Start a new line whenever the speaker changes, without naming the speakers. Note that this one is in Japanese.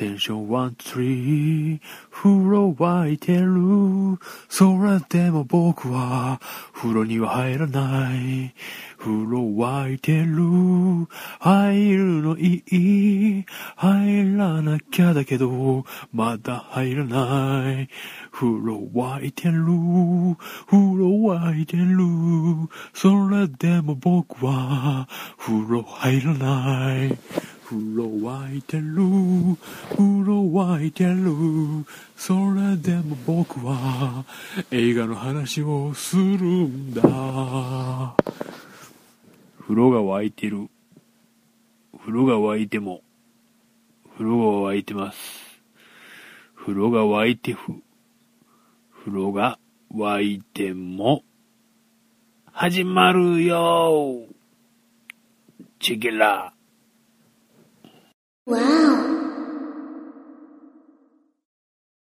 テンションワン、ツリー。風呂沸いてる。それでも僕は風呂には入らない。風呂沸いてる。入るのいい。入らなきゃだけど、まだ入らない。風呂沸いてる。風呂沸いてる。それでも僕は風呂入らない。風呂沸いてる。風呂沸いてる。それでも僕は映画の話をするんだ。風呂が沸いてる。風呂が沸いても、風呂が沸いてます。風呂が沸いてふ。風呂が沸いても、始まるよチキラ。
Wow.